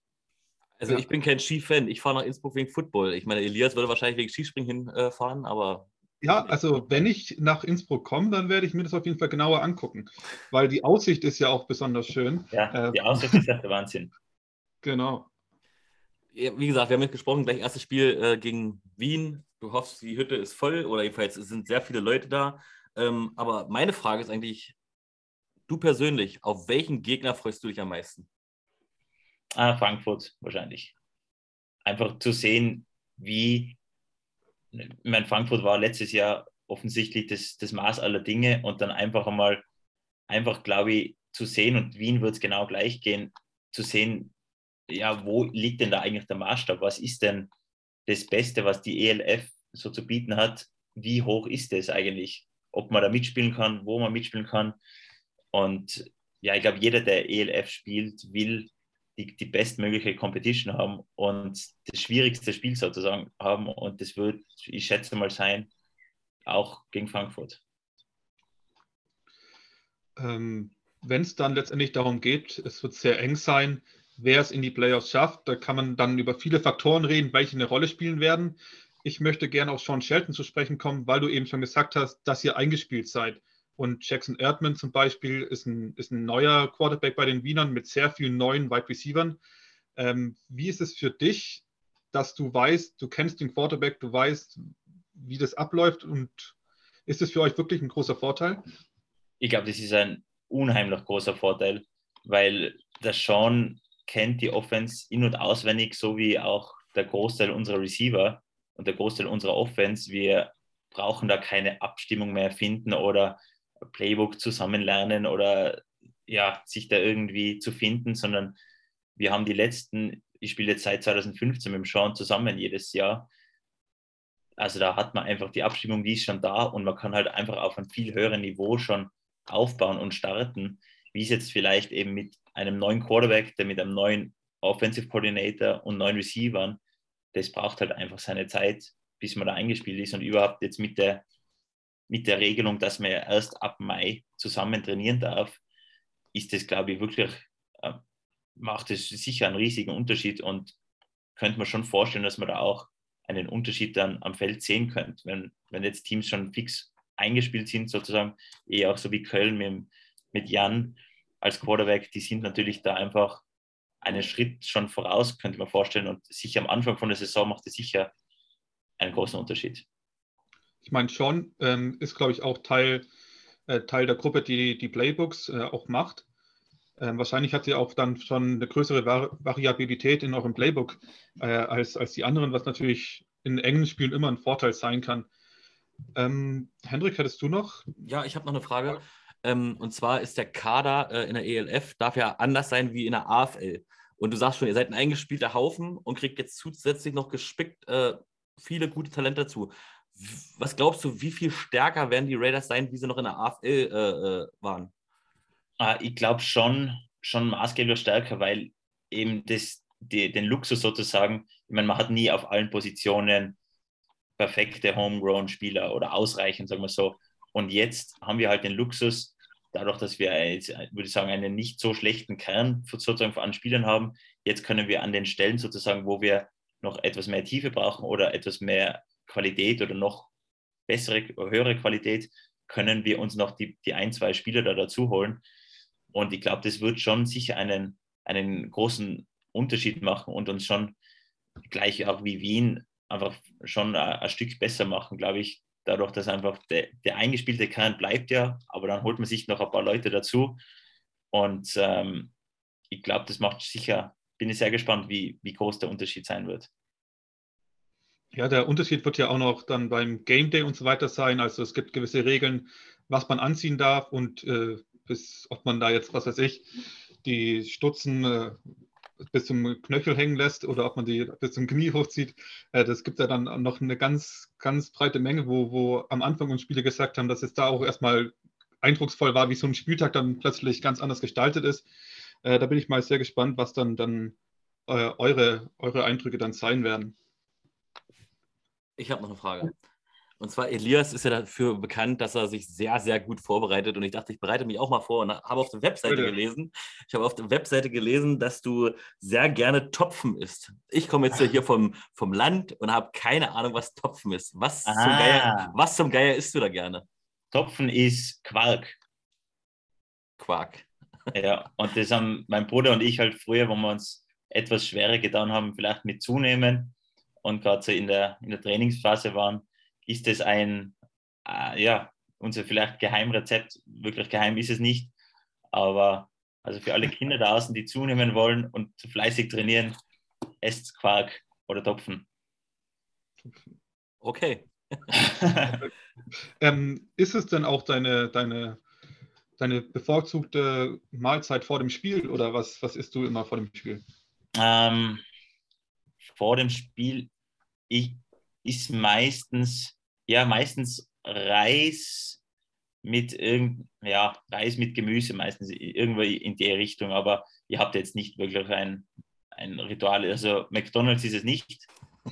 Also ja. ich bin kein Skifan, ich fahre nach Innsbruck wegen Football. Ich meine, Elias würde wahrscheinlich wegen Skispringen hinfahren, aber ja, also wenn ich nach Innsbruck komme, dann werde ich mir das auf jeden Fall genauer angucken, weil die Aussicht ist ja auch besonders schön. Ja, die äh, Aussicht ist ja der Wahnsinn. Genau. Ja, wie gesagt, wir haben jetzt gesprochen, gleich erstes Spiel äh, gegen Wien. Du hoffst, die Hütte ist voll oder jedenfalls sind sehr viele Leute da. Ähm, aber meine Frage ist eigentlich, du persönlich, auf welchen Gegner freust du dich am meisten? Ah, Frankfurt wahrscheinlich. Einfach zu sehen, wie ich meine, Frankfurt war letztes Jahr offensichtlich das, das Maß aller Dinge und dann einfach einmal, einfach glaube ich, zu sehen, und Wien wird es genau gleich gehen, zu sehen, ja, wo liegt denn da eigentlich der Maßstab? Was ist denn das Beste, was die ELF so zu bieten hat? Wie hoch ist es eigentlich? Ob man da mitspielen kann, wo man mitspielen kann. Und ja, ich glaube, jeder, der ELF spielt, will die, die bestmögliche Competition haben und das schwierigste Spiel sozusagen haben. Und das wird, ich schätze mal, sein, auch gegen Frankfurt. Ähm, Wenn es dann letztendlich darum geht, es wird sehr eng sein, wer es in die Playoffs schafft, da kann man dann über viele Faktoren reden, welche eine Rolle spielen werden. Ich möchte gerne auf Sean Shelton zu sprechen kommen, weil du eben schon gesagt hast, dass ihr eingespielt seid. Und Jackson Erdmann zum Beispiel ist ein, ist ein neuer Quarterback bei den Wienern mit sehr vielen neuen Wide Receivers. Ähm, wie ist es für dich, dass du weißt, du kennst den Quarterback, du weißt, wie das abläuft und ist es für euch wirklich ein großer Vorteil? Ich glaube, das ist ein unheimlich großer Vorteil, weil der Sean kennt die Offense in- und auswendig, so wie auch der Großteil unserer Receiver und der Großteil unserer Offense. Wir brauchen da keine Abstimmung mehr finden oder Playbook zusammenlernen oder ja, sich da irgendwie zu finden, sondern wir haben die letzten, ich spiele jetzt seit 2015 mit dem Sean zusammen jedes Jahr. Also da hat man einfach die Abstimmung, die ist schon da und man kann halt einfach auf einem viel höheren Niveau schon aufbauen und starten, wie es jetzt vielleicht eben mit einem neuen Quarterback, der mit einem neuen Offensive Coordinator und neuen Receivern, das braucht halt einfach seine Zeit, bis man da eingespielt ist und überhaupt jetzt mit der mit der Regelung, dass man ja erst ab Mai zusammen trainieren darf, ist das, glaube ich, wirklich, äh, macht es sicher einen riesigen Unterschied und könnte man schon vorstellen, dass man da auch einen Unterschied dann am Feld sehen könnte, wenn, wenn jetzt Teams schon fix eingespielt sind, sozusagen, eher auch so wie Köln mit, mit Jan als Quarterback, die sind natürlich da einfach einen Schritt schon voraus, könnte man vorstellen. Und sicher am Anfang von der Saison macht es sicher einen großen Unterschied. Ich meine, Sean ähm, ist, glaube ich, auch Teil, äh, Teil der Gruppe, die die Playbooks äh, auch macht. Ähm, wahrscheinlich hat sie auch dann schon eine größere Vari Variabilität in eurem Playbook äh, als, als die anderen, was natürlich in engen Spielen immer ein Vorteil sein kann. Ähm, Hendrik, hattest du noch? Ja, ich habe noch eine Frage. Ähm, und zwar ist der Kader äh, in der ELF, darf ja anders sein wie in der AFL. Und du sagst schon, ihr seid ein eingespielter Haufen und kriegt jetzt zusätzlich noch gespickt äh, viele gute Talente dazu. Was glaubst du, wie viel stärker werden die Raiders sein, wie sie noch in der AFL äh, äh, waren? Ah, ich glaube schon, schon maßgeblich stärker, weil eben das, die, den Luxus sozusagen, ich meine, man hat nie auf allen Positionen perfekte Homegrown-Spieler oder ausreichend, sagen wir so. Und jetzt haben wir halt den Luxus, dadurch, dass wir, jetzt, würde ich sagen, einen nicht so schlechten Kern sozusagen an Spielern haben, jetzt können wir an den Stellen sozusagen, wo wir noch etwas mehr Tiefe brauchen oder etwas mehr Qualität oder noch bessere, höhere Qualität, können wir uns noch die, die ein, zwei Spieler da dazu holen. Und ich glaube, das wird schon sicher einen, einen großen Unterschied machen und uns schon gleich auch wie Wien einfach schon ein, ein Stück besser machen, glaube ich, dadurch, dass einfach der, der, eingespielte Kern bleibt ja, aber dann holt man sich noch ein paar Leute dazu. Und ähm, ich glaube, das macht sicher, bin ich sehr gespannt, wie, wie groß der Unterschied sein wird. Ja, der Unterschied wird ja auch noch dann beim Game Day und so weiter sein. Also es gibt gewisse Regeln, was man anziehen darf und äh, bis, ob man da jetzt, was weiß ich, die Stutzen äh, bis zum Knöchel hängen lässt oder ob man die bis zum Knie hochzieht. Äh, das gibt ja dann noch eine ganz, ganz breite Menge, wo, wo am Anfang uns Spiele gesagt haben, dass es da auch erstmal eindrucksvoll war, wie so ein Spieltag dann plötzlich ganz anders gestaltet ist. Äh, da bin ich mal sehr gespannt, was dann, dann äh, eure, eure Eindrücke dann sein werden. Ich habe noch eine Frage. Und zwar, Elias ist ja dafür bekannt, dass er sich sehr, sehr gut vorbereitet. Und ich dachte, ich bereite mich auch mal vor und habe auf der Webseite Bitte. gelesen. Ich habe auf der Webseite gelesen, dass du sehr gerne Topfen isst. Ich komme jetzt hier vom, vom Land und habe keine Ahnung, was Topfen ist. Was, ah. zum Geier, was zum Geier isst du da gerne? Topfen ist Quark. Quark. Ja, und das haben mein Bruder und ich halt früher, wo wir uns etwas schwerer getan haben, vielleicht mit zunehmen und gerade so in der, in der Trainingsphase waren, ist es ein, äh, ja, unser vielleicht Geheimrezept. Wirklich geheim ist es nicht. Aber also für alle Kinder da außen, die zunehmen wollen und fleißig trainieren, esst Quark oder Topfen. Okay. ähm, ist es denn auch deine, deine, deine bevorzugte Mahlzeit vor dem Spiel oder was, was isst du immer vor dem Spiel? Ähm, vor dem Spiel ich, ist meistens, ja, meistens Reis mit irgend, ja, Reis mit Gemüse, meistens irgendwo in die Richtung, aber ihr habt jetzt nicht wirklich ein, ein Ritual. Also McDonalds ist es nicht,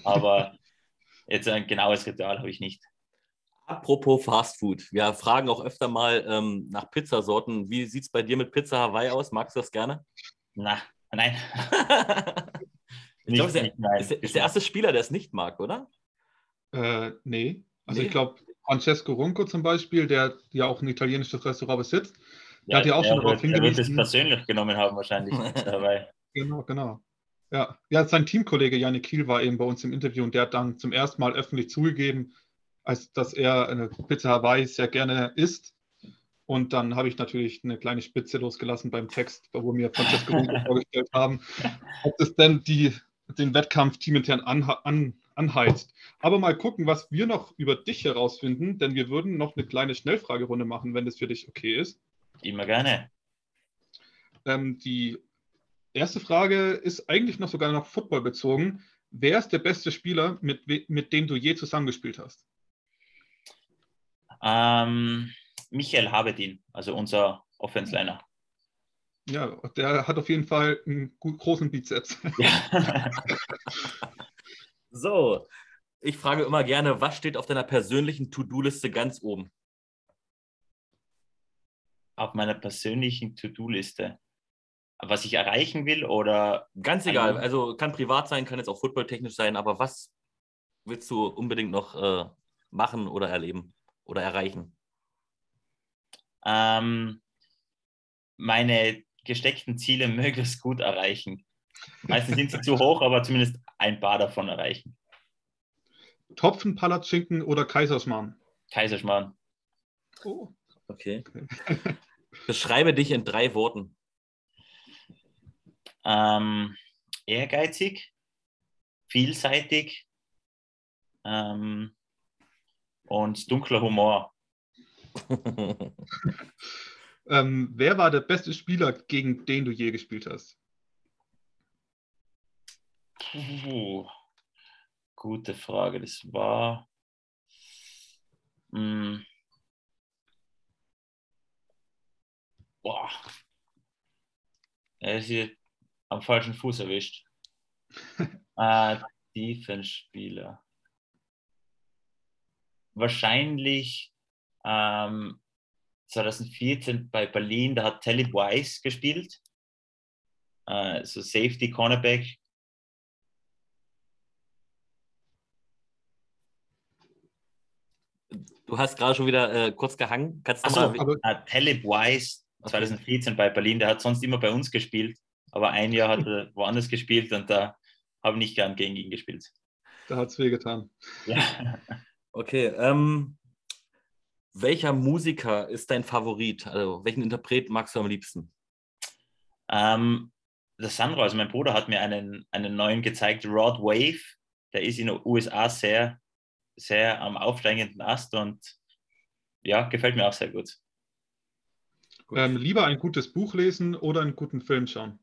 aber jetzt ein genaues Ritual habe ich nicht. Apropos Fast Food. Wir fragen auch öfter mal ähm, nach Pizzasorten. Wie sieht es bei dir mit Pizza Hawaii aus? Magst du das gerne? Na, nein. Ich glaube, ist, ist, ist, der erste Spieler, der es nicht mag, oder? Äh, nee. Also nee. ich glaube, Francesco Ronco zum Beispiel, der ja auch ein italienisches Restaurant besitzt, der hat ja auch schon darauf hingewiesen. Der wird es persönlich genommen haben wahrscheinlich dabei. Genau, genau. Ja. ja, sein Teamkollege Janik Kiel war eben bei uns im Interview und der hat dann zum ersten Mal öffentlich zugegeben, als dass er eine Pizza Hawaii sehr gerne isst. Und dann habe ich natürlich eine kleine Spitze losgelassen beim Text, wo wir Francesco Ronco vorgestellt haben, ob das denn die den Wettkampf teamintern an, an, anheizt. Aber mal gucken, was wir noch über dich herausfinden, denn wir würden noch eine kleine Schnellfragerunde machen, wenn das für dich okay ist. Immer gerne. Ähm, die erste Frage ist eigentlich noch sogar noch Football bezogen. Wer ist der beste Spieler, mit, mit dem du je zusammengespielt hast? Ähm, Michael Habedin, also unser Offense-Liner. Ja, der hat auf jeden Fall einen großen Bizeps. Ja. so, ich frage immer gerne, was steht auf deiner persönlichen To-Do-Liste ganz oben? Auf meiner persönlichen To-Do-Liste. Was ich erreichen will oder. Ganz egal, also kann privat sein, kann jetzt auch footballtechnisch sein, aber was willst du unbedingt noch äh, machen oder erleben oder erreichen? Ähm, meine gesteckten Ziele möglichst gut erreichen. Meistens sind sie zu hoch, aber zumindest ein paar davon erreichen. Topfen, Palatschinken oder Kaiserschmarrn? Kaiserschmarrn. Oh. Okay. Beschreibe dich in drei Worten. Ähm, ehrgeizig, vielseitig ähm, und dunkler Humor. Ähm, wer war der beste Spieler, gegen den du je gespielt hast? Puh, gute Frage. Das war. Mh, hm. boah. Er ist hier am falschen Fuß erwischt. äh, Defense-Spieler. Wahrscheinlich ähm, 2014 bei Berlin, da hat Telly Weiss gespielt. Äh, so Safety Cornerback. Du hast gerade schon wieder äh, kurz gehangen. Kannst du Achso, mal... äh, Talib Weiss 2014 okay. bei Berlin, der hat sonst immer bei uns gespielt, aber ein Jahr hat er woanders gespielt und da habe ich nicht gern gegen ihn gespielt. Da hat es wehgetan. Ja. Okay, ähm, welcher Musiker ist dein Favorit? Also, welchen Interpret magst du am liebsten? Ähm, der Sandro, also mein Bruder, hat mir einen, einen neuen gezeigt, Rod Wave. Der ist in den USA sehr, sehr am aufsteigenden Ast und ja, gefällt mir auch sehr gut. gut. Ähm, lieber ein gutes Buch lesen oder einen guten Film schauen?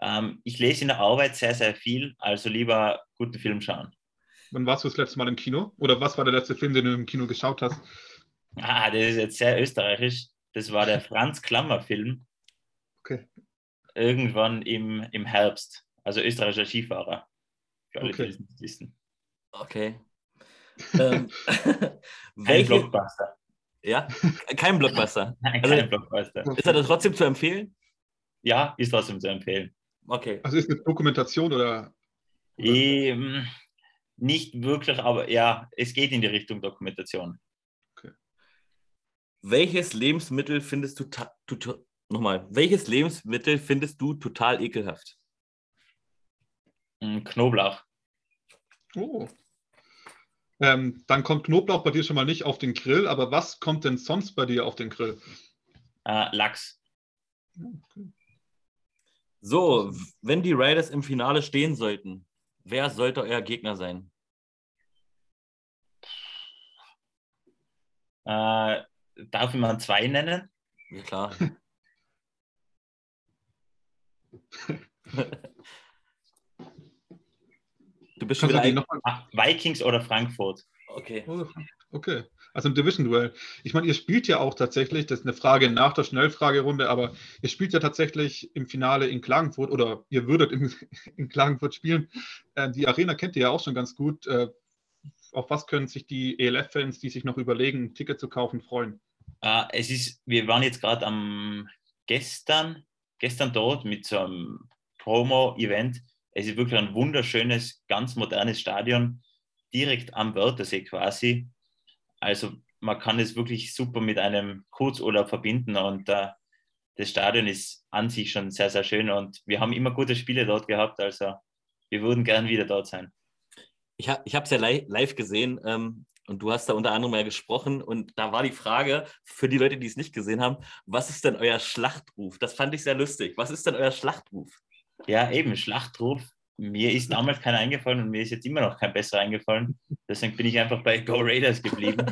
Ähm, ich lese in der Arbeit sehr, sehr viel, also lieber guten Film schauen. Wann warst du das letzte Mal im Kino? Oder was war der letzte Film, den du im Kino geschaut hast? Ah, das ist jetzt sehr österreichisch. Das war der Franz Klammer-Film. Okay. Irgendwann im, im Herbst. Also österreichischer Skifahrer. Für alle, okay. die wissen. Okay. Ähm, welche... Blockbuster. Ja, kein Blockbuster. Nein, also, kein Blockbuster. Ist er das trotzdem zu empfehlen? Ja, ist trotzdem zu empfehlen. Okay. Also ist eine Dokumentation oder? Ähm, nicht wirklich, aber ja, es geht in die Richtung Dokumentation. Okay. Welches Lebensmittel findest du, nochmal, welches Lebensmittel findest du total ekelhaft? Hm, Knoblauch. Oh. Ähm, dann kommt Knoblauch bei dir schon mal nicht auf den Grill, aber was kommt denn sonst bei dir auf den Grill? Äh, Lachs. Okay. So, wenn die Raiders im Finale stehen sollten, wer sollte euer Gegner sein? Äh, darf ich mal zwei nennen? Ja, klar. du bist schon wieder. Ah, Vikings oder Frankfurt? Okay. Oh, okay. Also ein Division-Duell. Ich meine, ihr spielt ja auch tatsächlich, das ist eine Frage nach der Schnellfragerunde, aber ihr spielt ja tatsächlich im Finale in Klagenfurt oder ihr würdet in, in Klagenfurt spielen. Äh, die Arena kennt ihr ja auch schon ganz gut. Äh, auf was können sich die ELF-Fans, die sich noch überlegen, ein Ticket zu kaufen, freuen? Uh, es ist, wir waren jetzt gerade am gestern, gestern dort mit so einem Promo-Event. Es ist wirklich ein wunderschönes, ganz modernes Stadion, direkt am Wörthersee quasi. Also man kann es wirklich super mit einem Kurzurlaub verbinden und uh, das Stadion ist an sich schon sehr, sehr schön und wir haben immer gute Spiele dort gehabt. Also wir würden gern wieder dort sein. Ich habe es ja live gesehen ähm, und du hast da unter anderem ja gesprochen und da war die Frage für die Leute, die es nicht gesehen haben, was ist denn euer Schlachtruf? Das fand ich sehr lustig. Was ist denn euer Schlachtruf? Ja, eben, Schlachtruf. Mir ist damals keiner eingefallen und mir ist jetzt immer noch kein besser eingefallen. Deswegen bin ich einfach bei Go Raiders geblieben.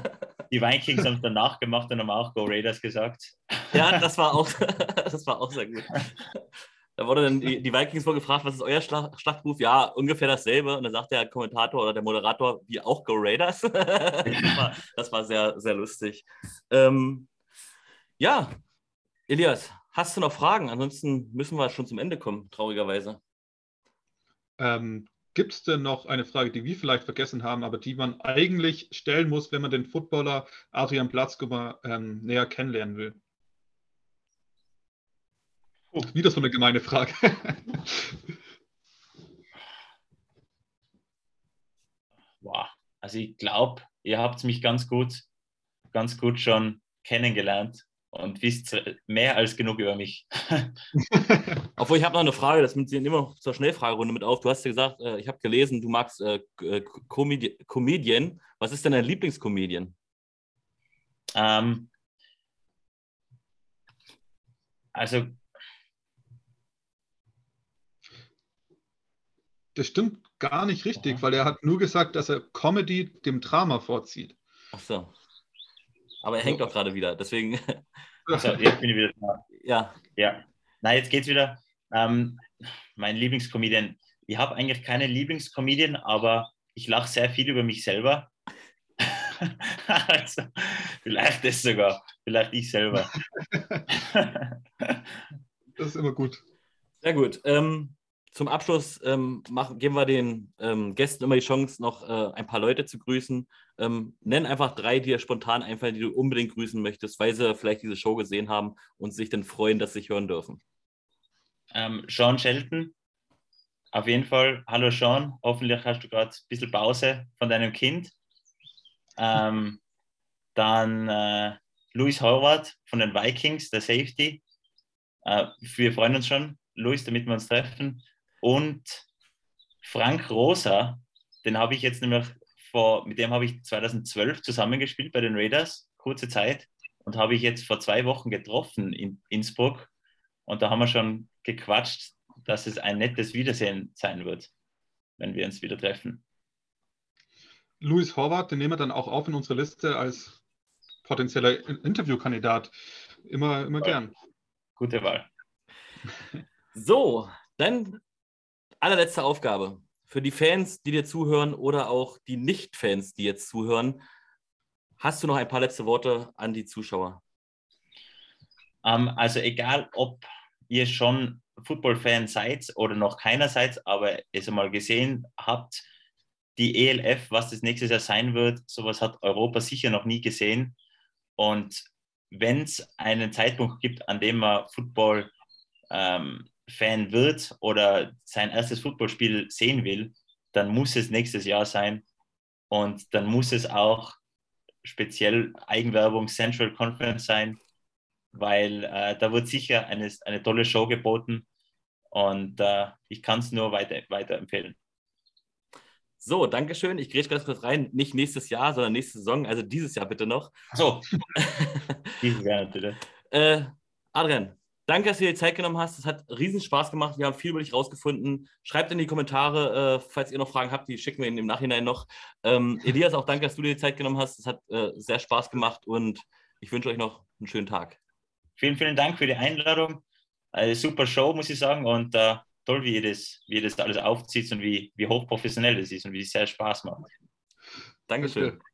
Die Vikings haben es danach gemacht und haben auch Go Raiders gesagt. Ja, das war auch, das war auch sehr gut. Da wurde dann die, die Vikings wohl gefragt, was ist euer Schlag, Schlachtruf? Ja, ungefähr dasselbe. Und dann sagt der Kommentator oder der Moderator, wie auch Go Raiders. das, war, das, war, sehr, sehr lustig. Ähm, ja, Elias, hast du noch Fragen? Ansonsten müssen wir schon zum Ende kommen, traurigerweise. Ähm, Gibt es denn noch eine Frage, die wir vielleicht vergessen haben, aber die man eigentlich stellen muss, wenn man den Footballer Adrian Platzgummer ähm, näher kennenlernen will? Oh, wieder so eine gemeine Frage. Wow. Also ich glaube, ihr habt mich ganz gut, ganz gut schon kennengelernt und wisst mehr als genug über mich. Obwohl ich habe noch eine Frage, das nimmt Sie immer noch zur Schnellfragerunde mit auf. Du hast ja gesagt, äh, ich habe gelesen, du magst äh, äh Comedian. Was ist denn dein Lieblingscomedian? Ähm, also Das stimmt gar nicht richtig, Aha. weil er hat nur gesagt, dass er Comedy dem Drama vorzieht. Ach so. Aber er hängt doch gerade wieder, deswegen. Also, jetzt bin ich wieder da. Ja. Ja. Na, jetzt geht's wieder. Ähm, mein Lieblingscomedian. Ich habe eigentlich keine Lieblingscomedian, aber ich lache sehr viel über mich selber. also, vielleicht das sogar, vielleicht ich selber. das ist immer gut. Sehr gut. Ähm, zum Abschluss ähm, machen, geben wir den ähm, Gästen immer die Chance, noch äh, ein paar Leute zu grüßen. Ähm, nenn einfach drei, die dir spontan einfallen, die du unbedingt grüßen möchtest, weil sie vielleicht diese Show gesehen haben und sich dann freuen, dass sie sich hören dürfen. Ähm, Sean Shelton, auf jeden Fall. Hallo Sean, hoffentlich hast du gerade ein bisschen Pause von deinem Kind. Ähm, dann äh, Louis Horvath von den Vikings, der Safety. Äh, wir freuen uns schon, Louis, damit wir uns treffen. Und Frank Rosa, den habe ich jetzt nämlich vor, mit dem habe ich 2012 zusammengespielt bei den Raiders, kurze Zeit, und habe ich jetzt vor zwei Wochen getroffen in Innsbruck. Und da haben wir schon gequatscht, dass es ein nettes Wiedersehen sein wird, wenn wir uns wieder treffen. Louis Horvath, den nehmen wir dann auch auf in unsere Liste als potenzieller Interviewkandidat. Immer, immer gern. Gute Wahl. So, dann allerletzte Aufgabe für die Fans, die dir zuhören oder auch die Nicht-Fans, die jetzt zuhören. Hast du noch ein paar letzte Worte an die Zuschauer? Um, ähm, also egal, ob ihr schon Football-Fan seid oder noch keiner seid, aber es einmal gesehen habt, die ELF, was das nächstes Jahr sein wird, sowas hat Europa sicher noch nie gesehen. Und wenn es einen Zeitpunkt gibt, an dem man Football ähm, Fan wird oder sein erstes Footballspiel sehen will, dann muss es nächstes Jahr sein. Und dann muss es auch speziell Eigenwerbung Central Conference sein, weil äh, da wird sicher eine, eine tolle Show geboten und äh, ich kann es nur weiter, weiterempfehlen. So, Dankeschön. Ich grätsche ganz kurz rein. Nicht nächstes Jahr, sondern nächste Saison, also dieses Jahr bitte noch. so, dieses Jahr bitte. Äh, Adrian, Danke, dass du dir die Zeit genommen hast. Es hat riesen Spaß gemacht. Wir haben viel über dich rausgefunden. Schreibt in die Kommentare, äh, falls ihr noch Fragen habt. Die schicken wir Ihnen im Nachhinein noch. Ähm, Elias, auch danke, dass du dir die Zeit genommen hast. Es hat äh, sehr Spaß gemacht und ich wünsche euch noch einen schönen Tag. Vielen, vielen Dank für die Einladung. Eine super Show, muss ich sagen. Und äh, toll, wie ihr, das, wie ihr das alles aufzieht und wie, wie hochprofessionell das ist und wie es sehr Spaß macht. Dankeschön. Danke.